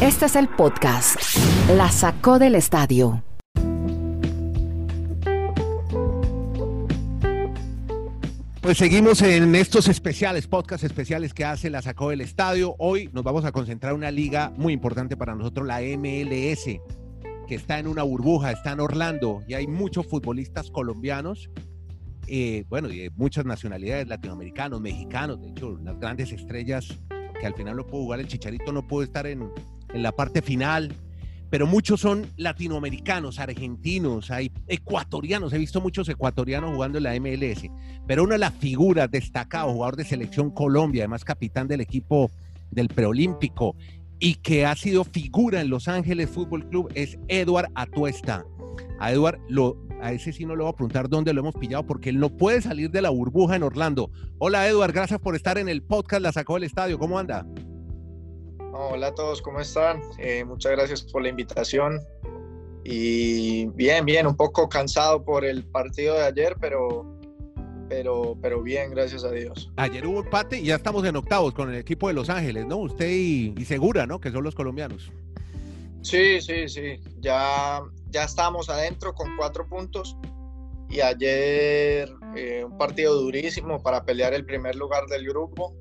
Este es el podcast. La sacó del estadio. Pues seguimos en estos especiales, podcast especiales que hace la sacó del estadio. Hoy nos vamos a concentrar en una liga muy importante para nosotros, la MLS, que está en una burbuja, está en Orlando y hay muchos futbolistas colombianos, eh, bueno, y de muchas nacionalidades, latinoamericanos, mexicanos, de hecho, las grandes estrellas que al final no pudo jugar, el Chicharito no pudo estar en, en la parte final, pero muchos son latinoamericanos, argentinos, hay ecuatorianos, he visto muchos ecuatorianos jugando en la MLS, pero una de las figuras destacado, jugador de selección Colombia, además capitán del equipo del preolímpico y que ha sido figura en Los Ángeles Fútbol Club es Eduard Atuesta. A Eduard lo, a ese sí no le voy a preguntar dónde lo hemos pillado porque él no puede salir de la burbuja en Orlando. Hola Eduard, gracias por estar en el podcast La Sacó del Estadio. ¿Cómo anda? Hola a todos, ¿cómo están? Eh, muchas gracias por la invitación. Y bien, bien, un poco cansado por el partido de ayer, pero, pero, pero bien, gracias a Dios. Ayer hubo empate y ya estamos en octavos con el equipo de Los Ángeles, ¿no? Usted y, y Segura, ¿no? Que son los colombianos. Sí, sí, sí. Ya, ya estamos adentro con cuatro puntos. Y ayer eh, un partido durísimo para pelear el primer lugar del grupo.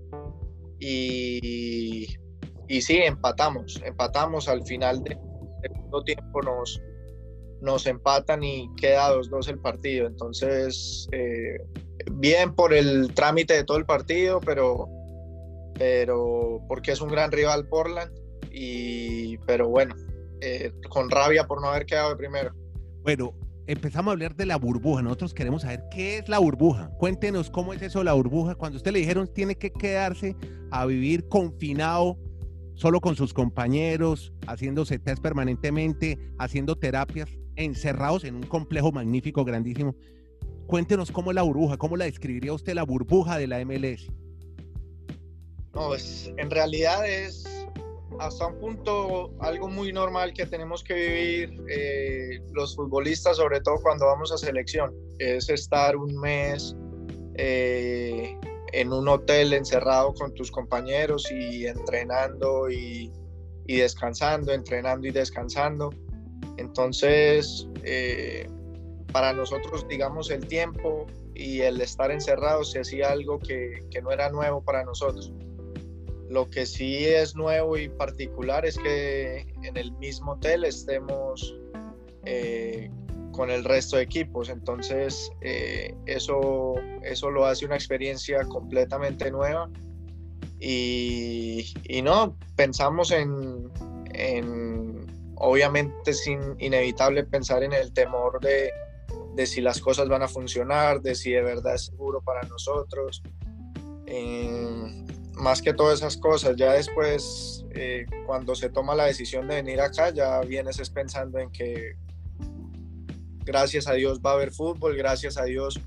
Y, y sí, empatamos. Empatamos al final del segundo tiempo. Nos, nos empatan y queda 2-2 el partido. Entonces, eh, bien por el trámite de todo el partido, pero, pero porque es un gran rival Portland. Y, pero bueno, eh, con rabia por no haber quedado de primero. Bueno, empezamos a hablar de la burbuja. Nosotros queremos saber qué es la burbuja. Cuéntenos cómo es eso la burbuja. Cuando usted le dijeron tiene que quedarse a vivir confinado solo con sus compañeros, haciéndose test permanentemente, haciendo terapias, encerrados en un complejo magnífico, grandísimo. Cuéntenos cómo es la burbuja, cómo la describiría usted la burbuja de la MLS. No, es, en realidad es hasta un punto algo muy normal que tenemos que vivir eh, los futbolistas, sobre todo cuando vamos a selección, es estar un mes eh, en un hotel encerrado con tus compañeros y entrenando y, descansando, entrenando y descansando. Entonces, eh, para nosotros, digamos, el tiempo y el estar encerrados se hacía algo que no era nuevo para nosotros. Lo que sí es nuevo y particular es que en el mismo hotel estemos eh, con el resto de equipos. Entonces, eh, eso, eso lo hace una experiencia completamente nueva. Y, no, pensamos en, en, obviamente es inevitable pensar en el temor de, de, si las cosas van a funcionar, de si de verdad es seguro para nosotros. Eh, más que todas esas cosas, ya después, eh, cuando se toma la decisión de venir acá, ya vienes es pensando en que gracias a Dios va a haber fútbol, gracias a Dios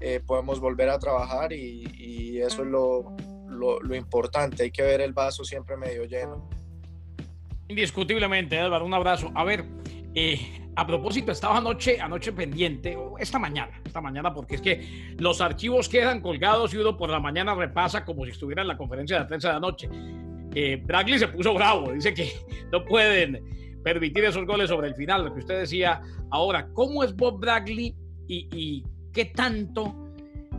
eh, podemos volver a trabajar y, eso es lo, lo, importante, hay que ver el vaso siempre medio lleno. Indiscutiblemente, Edward, un abrazo. A ver, eh, a propósito, estaba anoche, anoche pendiente, esta mañana, esta mañana, porque es que los archivos quedan colgados y uno por la mañana repasa como si estuviera en la conferencia de prensa de anoche. Eh, Bradley se puso bravo, dice que no pueden permitir esos goles sobre el final, lo que usted decía. Ahora, ¿cómo es Bob Bradley y, y qué tanto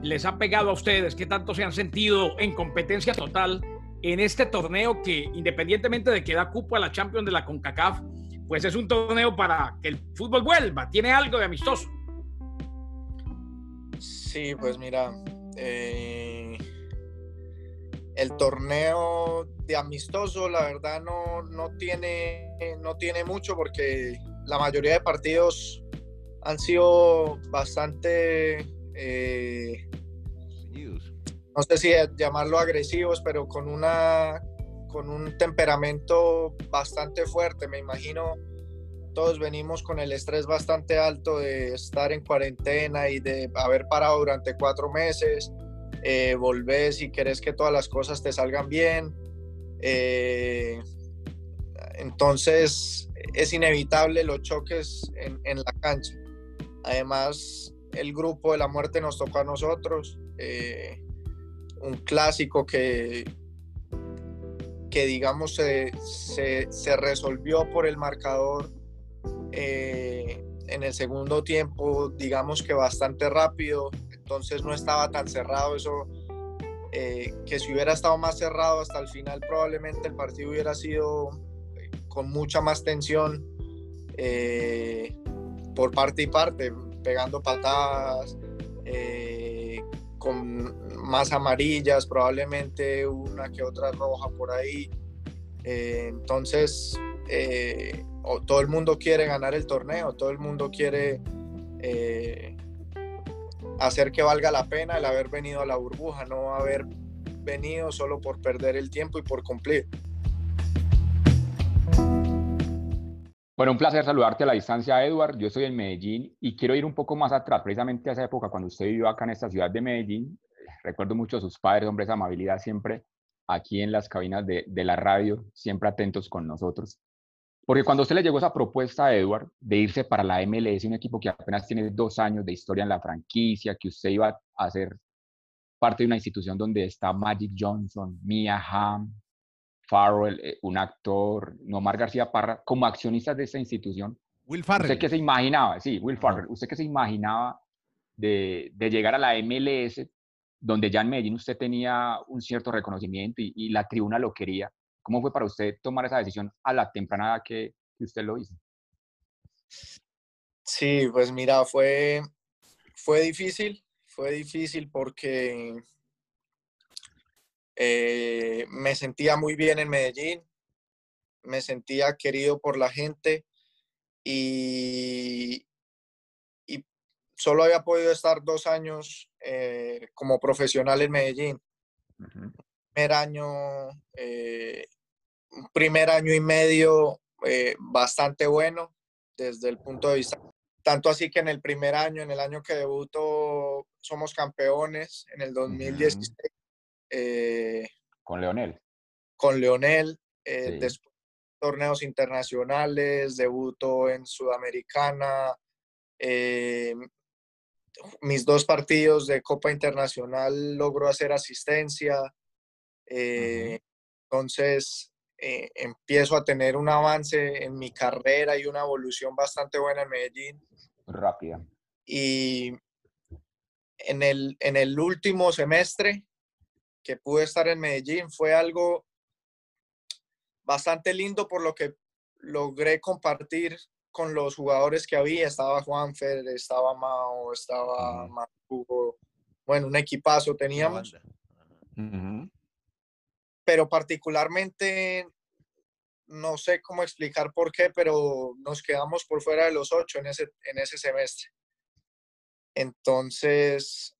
les ha pegado a ustedes, qué tanto se han sentido en competencia total en este torneo que, independientemente de que da cupo a la Champions de la CONCACAF, pues es un torneo para que el fútbol vuelva, tiene algo de amistoso. Sí, pues mira, eh, el torneo de amistoso, la verdad, no, no, tiene, no tiene mucho porque la mayoría de partidos han sido bastante, eh, no sé si llamarlo agresivos, pero con una con un temperamento bastante fuerte. Me imagino todos venimos con el estrés bastante alto de estar en cuarentena y de haber parado durante cuatro meses. Eh, volvés y querés que todas las cosas te salgan bien. Eh, entonces es inevitable los choques en, en, la cancha. Además, el grupo de la muerte nos tocó a nosotros. Eh, un clásico que, que digamos se, se, resolvió por el marcador eh, en el segundo tiempo, digamos que bastante rápido, entonces no estaba tan cerrado eso, eh, que si hubiera estado más cerrado hasta el final probablemente el partido hubiera sido eh, con mucha más tensión por parte y parte, pegando patadas, con más amarillas, probablemente una que otra roja por ahí. Eh, entonces, eh, todo el mundo quiere ganar el torneo, todo el mundo quiere eh, hacer que valga la pena el haber venido a la burbuja, no haber venido solo por perder el tiempo y por cumplir. Bueno, un placer saludarte a la distancia, Edward. Yo estoy en Medellín y quiero ir un poco más atrás, precisamente a esa época cuando usted vivió acá en esta ciudad de Medellín. Recuerdo mucho a sus padres, hombre, esa amabilidad siempre aquí en las cabinas de, la radio, siempre atentos con nosotros. Porque cuando usted le llegó esa propuesta a Edward de irse para la MLS, un equipo que apenas tiene dos años de historia en la franquicia, que usted iba a ser parte de una institución donde está Magic Johnson, Mia Hamm, Farrell, eh, un actor, Nomar García Parra, como accionistas de esa institución. Will Farrell. ¿Usted qué se imaginaba? Sí, Will Farrell. ¿Usted qué se imaginaba de, llegar a la MLS, donde ya en Medellín usted tenía un cierto reconocimiento y, la tribuna lo quería? ¿Cómo fue para usted tomar esa decisión a la temprana que, que usted lo hizo? Sí, pues mira, fue, fue difícil, fue difícil porque eh, me sentía muy bien en Medellín, me sentía querido por la gente y, y solo había podido estar dos años eh, como profesional en Medellín. Primer año, eh, primer año y medio bastante bueno desde el punto de vista tanto así que en el primer año, en el año que debuto, somos campeones en el 2016. Eh, con Leonel. Con Leonel, eh, después torneos internacionales, debuto en Sudamericana, eh, mis dos partidos de Copa Internacional logro hacer asistencia. Entonces empiezo a tener un avance en mi carrera y una evolución bastante buena en Medellín. Rápida. Y en el, en el último semestre que pude estar en Medellín fue algo bastante lindo por lo que logré compartir con los jugadores que había. Estaba Juanfer, estaba Mao, estaba Hugo. Bueno, un equipazo teníamos. Pero particularmente, no sé cómo explicar por qué, pero nos quedamos por fuera de los ocho en ese, en ese semestre. Entonces,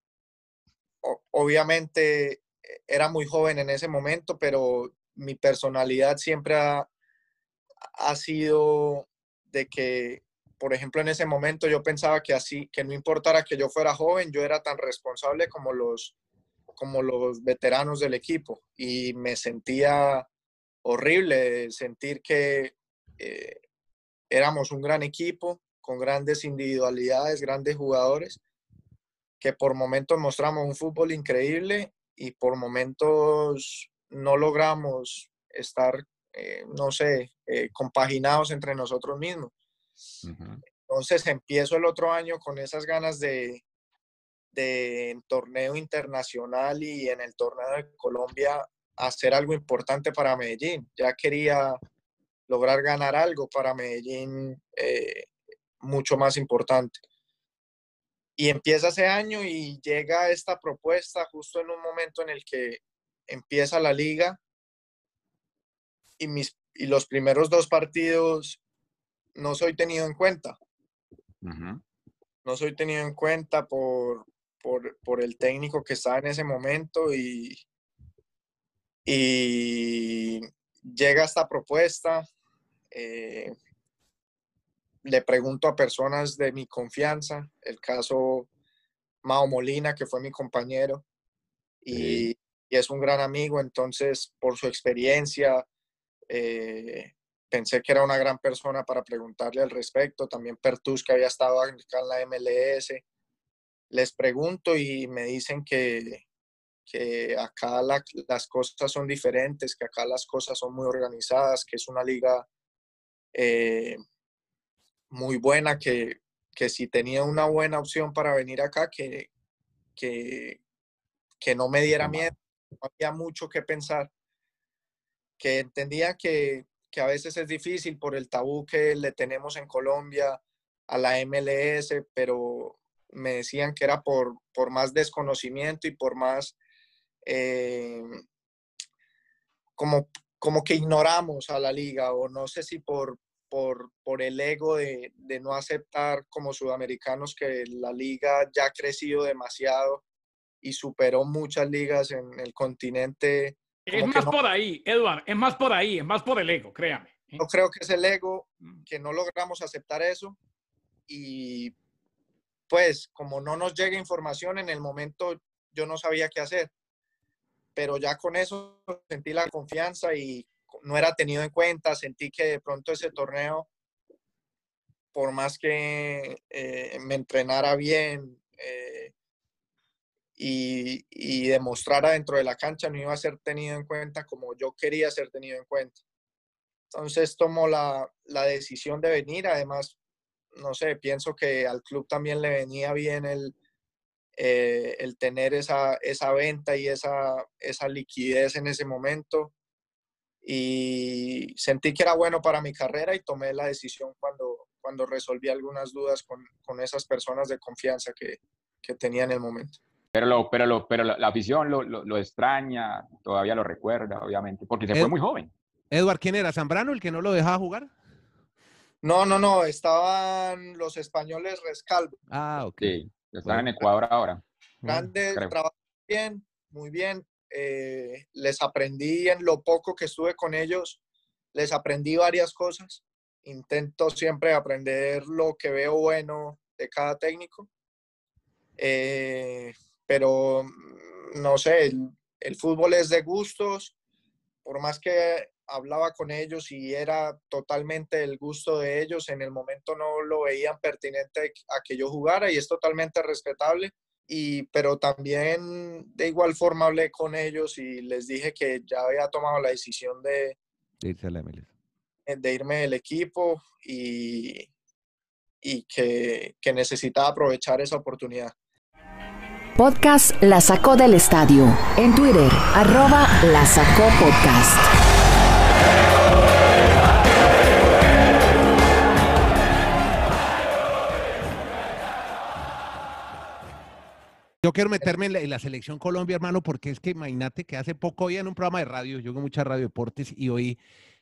obviamente era muy joven en ese momento, pero mi personalidad siempre ha, sido de que, por ejemplo, en ese momento yo pensaba que así, que no importara que yo fuera joven, yo era tan responsable como los, como los veteranos del equipo. Y me sentía horrible sentir que eh, éramos un gran equipo con grandes individualidades, grandes jugadores, que por momentos mostramos un fútbol increíble y por momentos no logramos estar, eh, no sé, eh, compaginados entre nosotros mismos. Entonces empiezo el otro año con esas ganas de, de torneo internacional y en el torneo de Colombia hacer algo importante para Medellín. Ya quería lograr ganar algo para Medellín eh, mucho más importante. Y empieza ese año y llega esta propuesta justo en un momento en el que empieza la liga y, mis, y los primeros dos partidos no soy tenido en cuenta. No soy tenido en cuenta por, por, el técnico que estaba en ese momento y, y llega esta propuesta. Eh, le pregunto a personas de mi confianza, el caso Mao Molina, que fue mi compañero y, es un gran amigo, entonces por su experiencia eh, pensé que era una gran persona para preguntarle al respecto. También Pertus, que había estado acá en la MLS. Les pregunto y me dicen que, que acá las cosas son diferentes, que acá las cosas son muy organizadas, que es una liga eh, muy buena, que, que, si tenía una buena opción para venir acá, que, que, que no me diera miedo, no había mucho que pensar, que entendía que, que a veces es difícil por el tabú que le tenemos en Colombia a la MLS, pero me decían que era por, por más desconocimiento y por más eh, como, como que ignoramos a la liga o no sé si por, por, por el ego de, de, no aceptar como sudamericanos que la liga ya ha crecido demasiado y superó muchas ligas en el continente. Es más por ahí, Eduard, es más por ahí, es más por el ego, créame. ¿eh? Yo creo que es el ego, mm. que no logramos aceptar eso y pues como no nos llega información en el momento yo no sabía qué hacer pero ya con eso sentí la confianza y no era tenido en cuenta, sentí que de pronto ese torneo, por más que eh, me entrenara bien y, y, demostrara dentro de la cancha, no iba a ser tenido en cuenta como yo quería ser tenido en cuenta. Entonces tomo la, la decisión de venir, además, no sé, pienso que al club también le venía bien el, eh, el tener esa, esa venta y esa, esa liquidez en ese momento. Y sentí que era bueno para mi carrera y tomé la decisión cuando, cuando resolví algunas dudas con, con esas personas de confianza que, que, tenía en el momento. Pero, lo, pero, lo, pero la, afición lo, lo, extraña, todavía lo recuerda, obviamente, porque se fue muy joven. Edward, ¿quién era? ¿Zambrano el que no lo dejaba jugar? No, no, no, estaban los españoles Rescalvo. Ah, ok. Están en Ecuador ahora. Grandes, trabajan bien, muy bien. Eh, les aprendí en lo poco que estuve con ellos, les aprendí varias cosas. Intento siempre aprender lo que veo bueno de cada técnico. Eh, pero mm, no sé, el, el fútbol es de gustos. Por más que hablaba con ellos y era totalmente el gusto de ellos. En el momento no lo veían pertinente a que yo jugara y es totalmente respetable. Y, pero también de igual forma hablé con ellos y les dije que ya había tomado la decisión de, eh, de irme del equipo y, y que, que necesitaba aprovechar esa oportunidad. Podcast La Sacó del Estadio. En Twitter, arroba La Sacó Podcast. Yo quiero meterme en la, selección Colombia, hermano, porque es que imagínate que hace poco oí en un programa de radio, yo hago mucha radio deportes y oí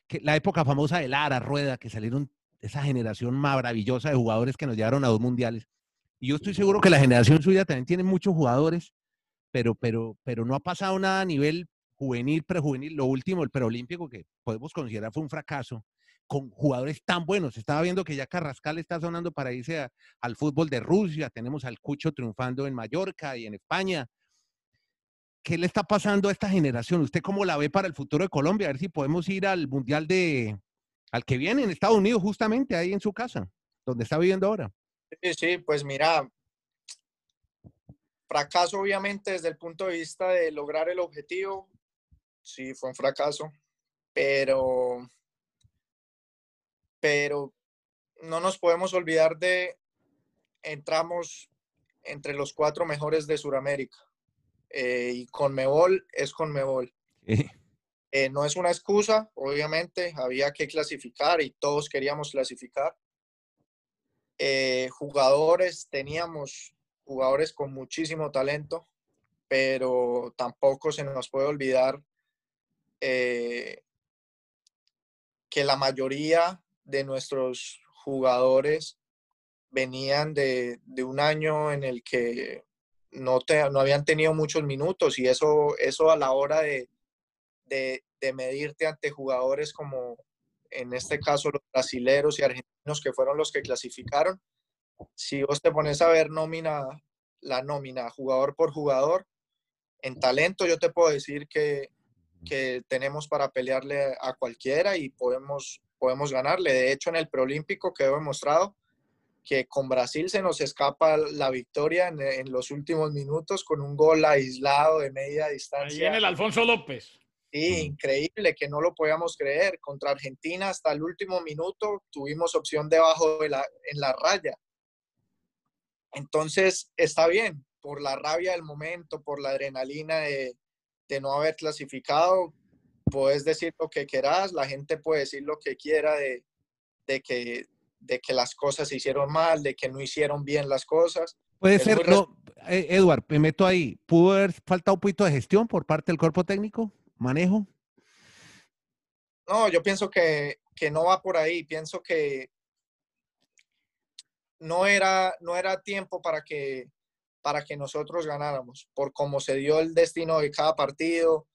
que la época famosa de Lara, Rueda, que salieron esa generación maravillosa de jugadores que nos llevaron a dos mundiales. Y yo estoy seguro que la generación suya también tiene muchos jugadores, pero, pero, pero no ha pasado nada a nivel juvenil, prejuvenil. Lo último, el preolímpico, que podemos considerar fue un fracaso con jugadores tan buenos. Estaba viendo que ya Carrascal está sonando para irse al fútbol de Rusia, tenemos al Cucho triunfando en Mallorca y en España. ¿Qué le está pasando a esta generación? ¿Usted cómo la ve para el futuro de Colombia? A ver si podemos ir al Mundial de, al que viene en Estados Unidos, justamente ahí en su casa, donde está viviendo ahora. Sí, sí, pues mira, fracaso obviamente desde el punto de vista de lograr el objetivo, sí, fue un fracaso, pero pero no nos podemos olvidar de, entramos entre los cuatro mejores de Sudamérica. Eh, y Conmebol es Conmebol. Eh, no es una excusa, obviamente, había que clasificar y todos queríamos clasificar. Eh, jugadores, teníamos jugadores con muchísimo talento, pero tampoco se nos puede olvidar que la mayoría de nuestros jugadores venían de, un año en el que no, no habían tenido muchos minutos y eso, eso a la hora de, de, medirte ante jugadores como en este caso los brasileros y argentinos que fueron los que clasificaron, si vos te pones a ver nómina, la nómina jugador por jugador, en talento yo te puedo decir que, que tenemos para pelearle a cualquiera y podemos podemos ganarle. De hecho, en el preolímpico quedó demostrado que con Brasil se nos escapa la victoria en, los últimos minutos con un gol aislado de media distancia. Ahí viene el Alfonso López. Sí, increíble, que no lo podíamos creer. Contra Argentina hasta el último minuto tuvimos opción debajo de la, en la raya. Entonces, está bien, por la rabia del momento, por la adrenalina de, de no haber clasificado, puedes decir lo que quieras, la gente puede decir lo que quiera de, de que, de que las cosas se hicieron mal, de que no hicieron bien las cosas. Puede ser, no, eh, Eduard, me meto ahí. ¿Pudo haber faltado un poquito de gestión por parte del cuerpo técnico? ¿Manejo? No, yo pienso que, que no va por ahí. Pienso que no era, no era tiempo para que, para que nosotros ganáramos, por cómo se dio el destino de cada partido.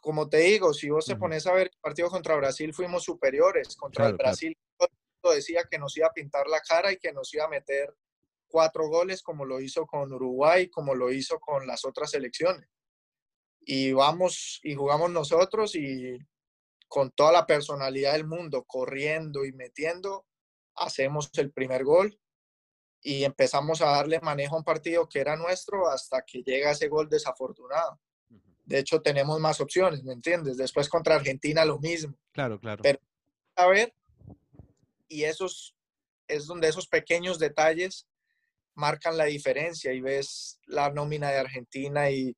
Como te digo, si vos te pones a ver el partido contra Brasil, fuimos superiores. Contra el Brasil decía que nos iba a pintar la cara y que nos iba a meter cuatro goles como lo hizo con Uruguay, como lo hizo con las otras selecciones. Y vamos y jugamos nosotros y con toda la personalidad del mundo, corriendo y metiendo, hacemos el primer gol y empezamos a darle manejo a un partido que era nuestro hasta que llega ese gol desafortunado. De hecho, tenemos más opciones, ¿me entiendes? Después contra Argentina lo mismo. Claro, claro. Pero, a ver, y esos es donde esos pequeños detalles marcan la diferencia y ves la nómina de Argentina y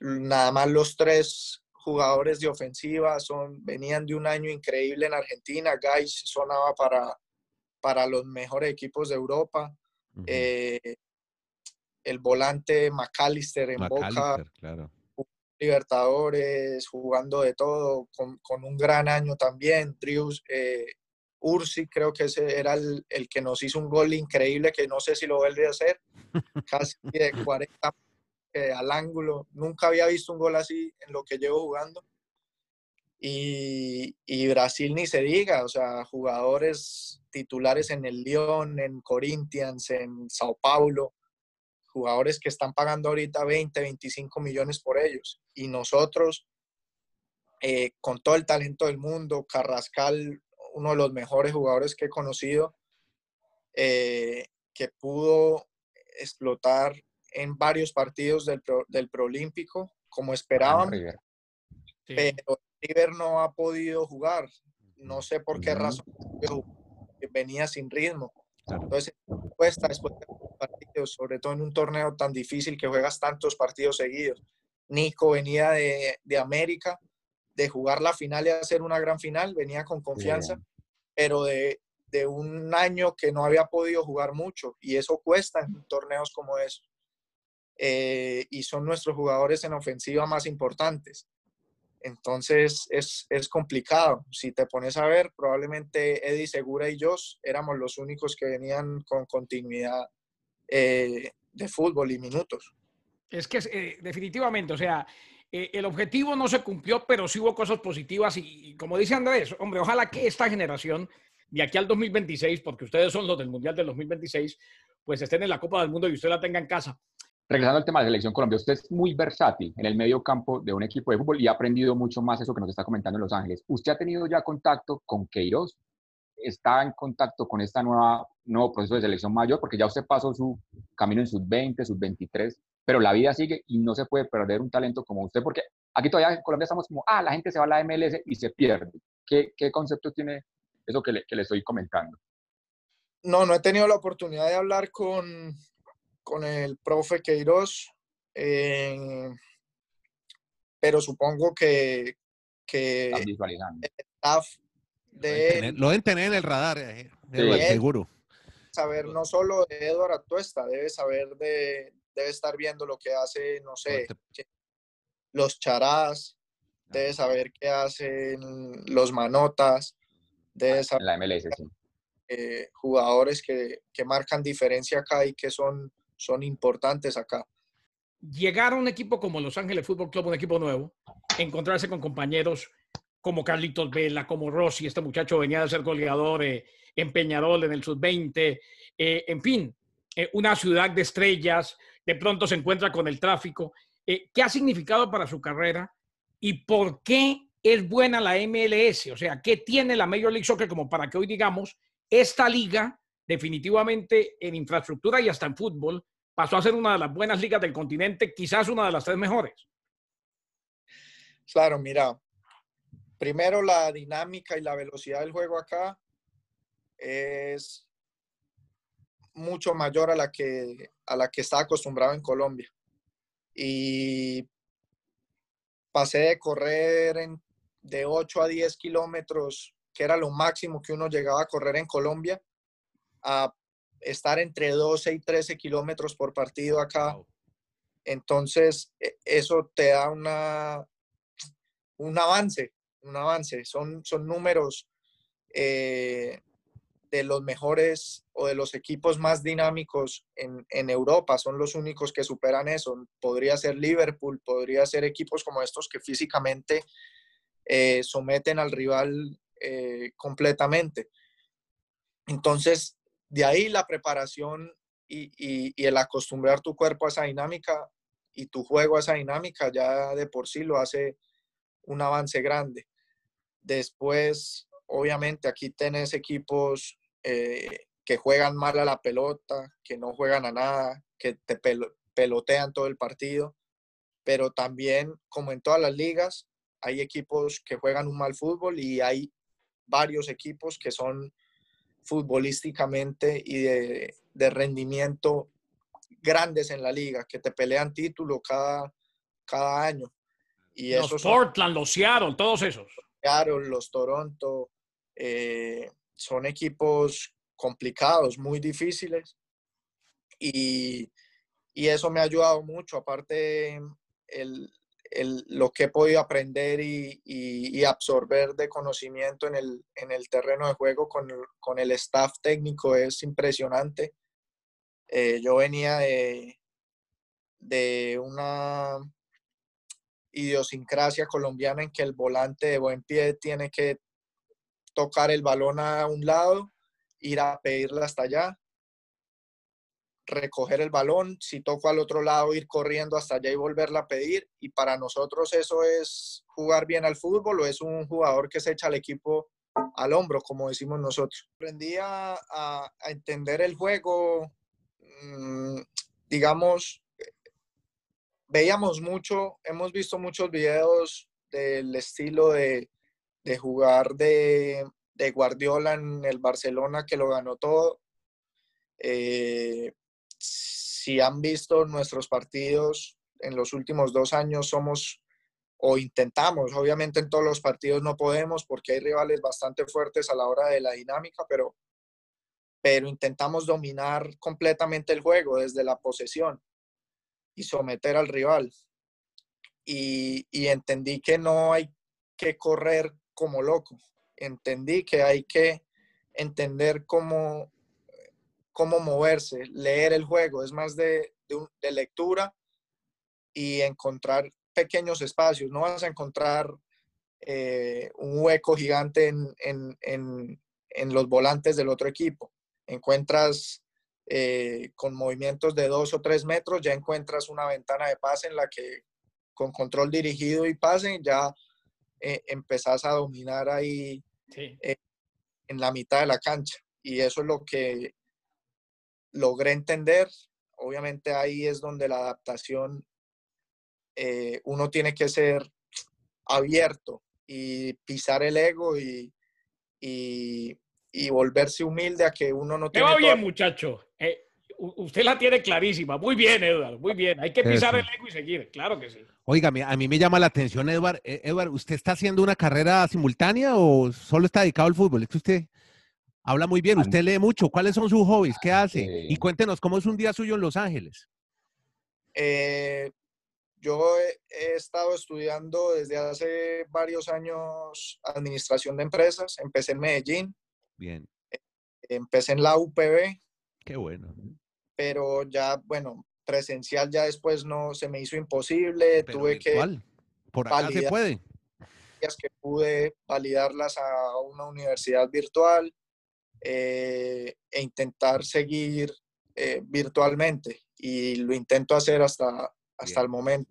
nada más los tres jugadores de ofensiva son, venían de un año increíble en Argentina. Gais sonaba para, para los mejores equipos de Europa. Eh, el volante McAllister en Boca, Libertadores, jugando de todo, con, un gran año también. Trius, eh, Ursi, creo que ese era el, que nos hizo un gol increíble, que no sé si lo vuelve a hacer, casi de 40 al ángulo. Nunca había visto un gol así en lo que llevo jugando. Y, Brasil ni se diga, o sea, jugadores titulares en el Lyon, en Corinthians, en Sao Paulo, jugadores que están pagando ahorita 20, 25 millones por ellos. Y nosotros, eh, con todo el talento del mundo, Carrascal uno de los mejores jugadores que he conocido, eh, que pudo explotar en varios partidos del, del Proolímpico, como esperaban. Pero River no ha podido jugar. No sé por qué razón. Venía sin ritmo. Entonces, cuesta después de partidos, sobre todo en un torneo tan difícil que juegas tantos partidos seguidos. Nico venía de, de América de jugar la final y hacer una gran final, venía con confianza, pero de, de, un año que no había podido jugar mucho y eso cuesta en torneos como eso. Eh, y son nuestros jugadores en ofensiva más importantes. Entonces es, es, complicado. Si te pones a ver, probablemente Eddie Segura y yo éramos los únicos que venían con continuidad eh, de fútbol y minutos. Es que eh, definitivamente, o sea, eh, el objetivo no se cumplió, pero sí hubo cosas positivas y, como dice Andrés, hombre, ojalá que esta generación de aquí al 2026, porque ustedes son los del Mundial del 2026, pues estén en la Copa del Mundo y usted la tenga en casa. Regresando al tema de la selección Colombia, usted es muy versátil en el medio campo de un equipo de fútbol y ha aprendido mucho más eso que nos está comentando en Los Ángeles. ¿Usted ha tenido ya contacto con Queiroz? ¿Está en contacto con este nuevo proceso de selección mayor? Porque ya usted pasó su camino en sub-20, sub-23 pero la vida sigue y no se puede perder un talento como usted, porque aquí todavía en Colombia estamos como, ah, la gente se va a la MLS y se pierde. ¿Qué, qué concepto tiene eso que le, que le, estoy comentando? No, no he tenido la oportunidad de hablar con, con el profe Queiroz, eh, pero supongo que, que el staff de... Lo deben tener en el radar, eh, seguro. Saber no solo de Eduardo Atuesta, debe saber de, debe estar viendo lo que hace, no sé, los charás, debe saber qué hacen los manotas, debe saber la MLS, eh, jugadores que, marcan diferencia acá y que son, son importantes acá. Llegar a un equipo como Los Ángeles Fútbol Club, un equipo nuevo, encontrarse con compañeros como Carlitos Vela, como Rossi, este muchacho venía de ser goleador eh, en Peñarol en el sub-20, eh, en fin, una ciudad de estrellas, de pronto se encuentra con el tráfico. Eh, ¿Qué ha significado para su carrera y por qué es buena la MLS? O sea, ¿qué tiene la Major League Soccer como para que hoy digamos, esta liga definitivamente en infraestructura y hasta en fútbol pasó a ser una de las buenas ligas del continente, quizás una de las tres mejores. Claro, mira, primero la dinámica y la velocidad del juego acá es mucho mayor a la que, a la que está acostumbrado en Colombia. Y pasé de correr de 8 a 10 kilómetros, que era lo máximo que uno llegaba a correr en Colombia, a estar entre 12 y 13 kilómetros por partido acá. Entonces, e, eso te da una, un avance, un avance. Son, son números eh, de los mejores o de los equipos más dinámicos en, en, Europa. Son los únicos que superan eso. Podría ser Liverpool, podría ser equipos como estos que físicamente eh, someten al rival eh, completamente. Entonces, de ahí la preparación y, el acostumbrar tu cuerpo a esa dinámica y tu juego a esa dinámica ya de por sí lo hace un avance grande. Después, obviamente, aquí tenés equipos eh, que juegan mal a la pelota, que no juegan a nada, que te pelotean todo el partido, pero también, como en todas las ligas, hay equipos que juegan un mal fútbol y hay varios equipos que son futbolísticamente y de, de rendimiento grandes en la liga, que te pelean título cada, cada año. Y los Portland, los Seattle, todos esos. Seattle, los Toronto, eh, son equipos complicados, muy difíciles. Y, y, eso me ha ayudado mucho. Aparte, el, lo que he podido aprender y, absorber de conocimiento en el, en el terreno de juego con el, con el staff técnico es impresionante. Eh, yo venía de, de una idiosincrasia colombiana en que el volante de buen pie tiene que tocar el balón a un lado, ir a pedirla hasta allá, recoger el balón, si toco al otro lado, ir corriendo hasta allá y volverla a pedir. Y para nosotros eso es jugar bien al fútbol o es un jugador que se echa al equipo al hombro, como decimos nosotros. Aprendí a, a, entender el juego, mmm, digamos, veíamos mucho, hemos visto muchos videos del estilo de, de jugar de, de, Guardiola en el Barcelona que lo ganó todo. Eh, si han visto nuestros partidos en los últimos dos años, somos o intentamos, obviamente en todos los partidos no podemos porque hay rivales bastante fuertes a la hora de la dinámica, pero, pero intentamos dominar completamente el juego desde la posesión y someter al rival. Y, y, entendí que no hay que correr como loco. Entendí que hay que entender cómo, cómo moverse, leer el juego. Es más de, de, de lectura y encontrar pequeños espacios. No vas a encontrar eh, un hueco gigante en, en, en, en, los volantes del otro equipo. Encuentras eh, con movimientos de dos o tres metros, ya encuentras una ventana de pase en la que con control dirigido y pase ya eh, empezás a dominar ahí sí. eh, en la mitad de la cancha. Y eso es lo que logré entender. Obviamente ahí es donde la adaptación, eh, uno tiene que ser abierto y pisar el ego y, y, y volverse humilde a que uno no tiene. va bien, muchacho. Eh, usted la tiene clarísima. Muy bien, Eduardo. Muy bien. Hay que pisar Eso. el ego y seguir. Claro que sí. Oiga, a mí me llama la atención, Eduard. Eh, Eduard, ¿usted está haciendo una carrera simultánea o solo está dedicado al fútbol? Es que usted habla muy bien, usted lee mucho. ¿Cuáles son sus hobbies? ¿Qué hace? Eh... Y cuéntenos cómo es un día suyo en Los Ángeles. Eh, yo he, he, estado estudiando desde hace varios años administración de empresas. Empecé en Medellín. Bien. Empecé en la UPB. Qué bueno. Pero ya, bueno, presencial ya después no se me hizo imposible. Pero Tuve virtual. que. Por acá se puede. Que pude validarlas a una universidad virtual eh, e intentar seguir eh, virtualmente. Y lo intento hacer hasta, hasta el momento.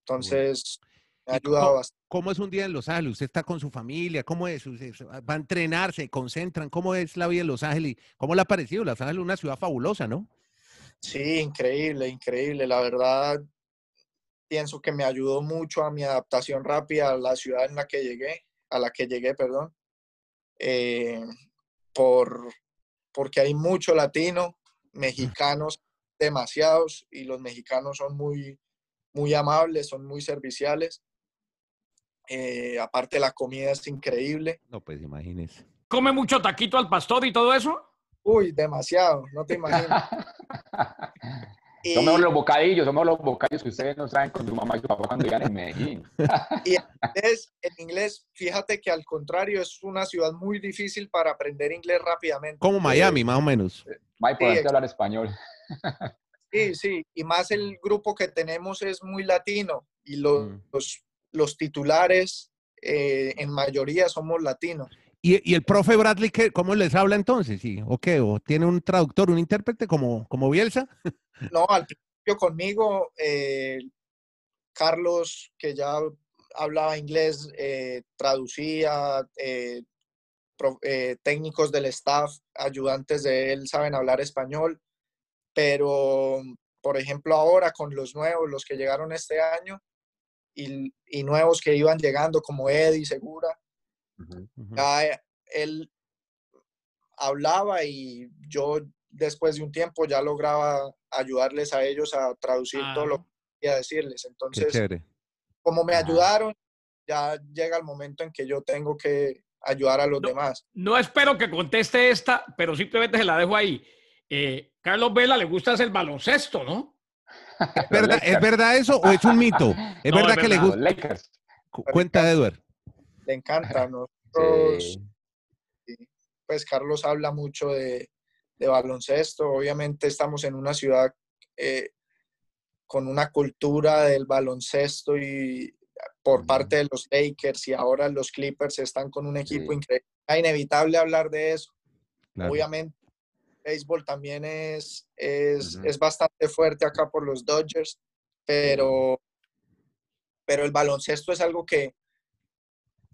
Entonces. Me ha ayudado bastante. ¿Cómo es un día en Los Ángeles? ¿Usted está con su familia? ¿Cómo es? ¿Va a entrenar? ¿Se concentran? ¿Cómo es la vida en Los Ángeles? ¿Cómo le ha parecido? Los Ángeles es una ciudad fabulosa, ¿no? Sí, increíble, increíble. La verdad, pienso que me ayudó mucho a mi adaptación rápida a la ciudad en la que llegué, a la que llegué, perdón. Eh, por, porque hay mucho latino, mexicanos demasiados, y los mexicanos son muy, muy amables, son muy serviciales. Eh, aparte la comida es increíble. No, pues imagínese. ¿Come mucho taquito al pastor y todo eso? Uy, demasiado, no te imaginas. Somos los bocadillos, somos los bocadillos que ustedes no saben con su mamá y su papá cuando llegan en Medellín. y en inglés, en inglés, fíjate que al contrario, es una ciudad muy difícil para aprender inglés rápidamente. Como Miami, más o menos. Mike, poderte hablar español. Sí, sí, y más el grupo que tenemos es muy latino y los, Mm. los, los titulares eh, en mayoría somos latinos. ¿Y, el profe Bradley, ¿qué, cómo les habla entonces? ¿O qué? ¿O tiene un traductor, un intérprete como, como Bielsa? No, al principio conmigo, eh, Carlos, que ya hablaba inglés, eh, traducía, eh, eh, técnicos del staff, ayudantes de él saben hablar español, pero por ejemplo ahora con los nuevos, los que llegaron este año y, y nuevos que iban llegando como Eddie Segura, Ya él hablaba y yo después de un tiempo ya lograba ayudarles a ellos a traducir todo lo Claro. que quería decirles. Entonces, como me Ah. ayudaron, ya llega el momento en que yo tengo que ayudar a los No. demás. No espero que conteste esta, pero simplemente se la dejo ahí. Eh, Carlos Vela le gusta hacer baloncesto, ¿no? ¿Es verdad, ¿Es verdad eso o es un mito? ¿Es No, verdad es que le verdad. gusta? Cuenta, Edward. Le encanta. Nosotros, Sí. pues Carlos habla mucho de, de baloncesto. Obviamente estamos en una ciudad eh, con una cultura del baloncesto y por parte de los Lakers y ahora los Clippers están con un equipo Sí. increíble. Es inevitable hablar de eso. Claro. Obviamente, béisbol también es, es, es bastante fuerte acá por los Dodgers, pero, pero el baloncesto es algo que,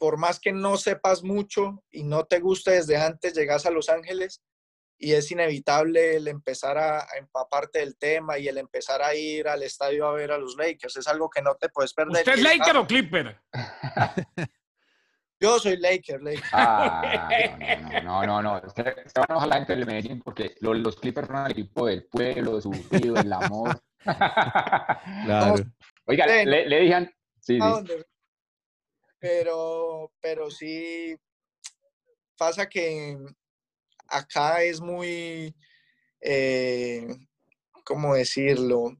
por más que no sepas mucho y no te guste desde antes, llegas a Los Ángeles y es inevitable el empezar a, a empaparte del tema y el empezar a ir al estadio a ver a los Lakers. Es algo que no te puedes perder. ¿Usted es Laker o Clipper? Yo soy Laker, Laker. Ah, no, no, no, no. A la gente del Medellín porque los, los Clippers son el equipo del pueblo, de su frío, del amor. Claro. Oiga, le, le dije, sí. Pero, pero sí pasa que acá es muy, eh, ¿cómo decirlo?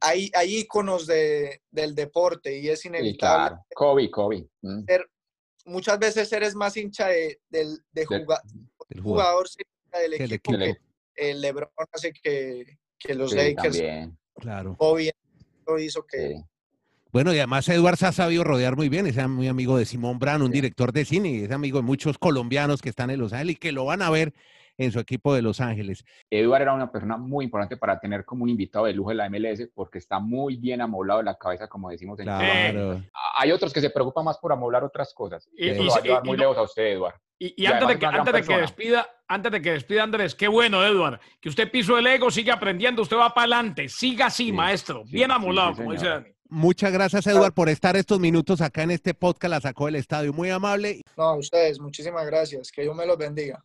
Hay, hay íconos de, del deporte y es Sí, inevitable. claro. Kobe, Kobe. Mm. Muchas veces eres más hincha de, del de Del- juga- El jugador. jugador se hincha del equipo equipo. que el LeBron hace que, que los Sí, Lakers, también. Claro. Kobe lo hizo que... sí. Bueno, y además Edward se ha sabido rodear muy bien, es muy amigo de Simón Brand, un Sí. director de cine, y es amigo de muchos colombianos que están en Los Ángeles y que lo van a ver en su equipo de Los Ángeles. Eduard era una persona muy importante para tener como un invitado de lujo de la MLS porque está muy bien amoblado de la cabeza, como decimos en. Claro. Hay otros que se preocupan más por amoblar otras cosas. Y- Eso y- lo va a y- llevar y muy no- lejos a usted, Eduard. Y, y Y antes, de que, antes de que despida, antes de que despida Andrés, qué bueno, Edward, que usted pisó el ego, sigue aprendiendo, usted va para adelante, siga así, Sí, maestro, sí, bien sí, amolado, sí, como dice. Dani. Muchas gracias, Edward, por estar estos minutos acá en este podcast. La sacó del estadio. Muy amable. No, a ustedes, muchísimas gracias. Que Dios me los bendiga.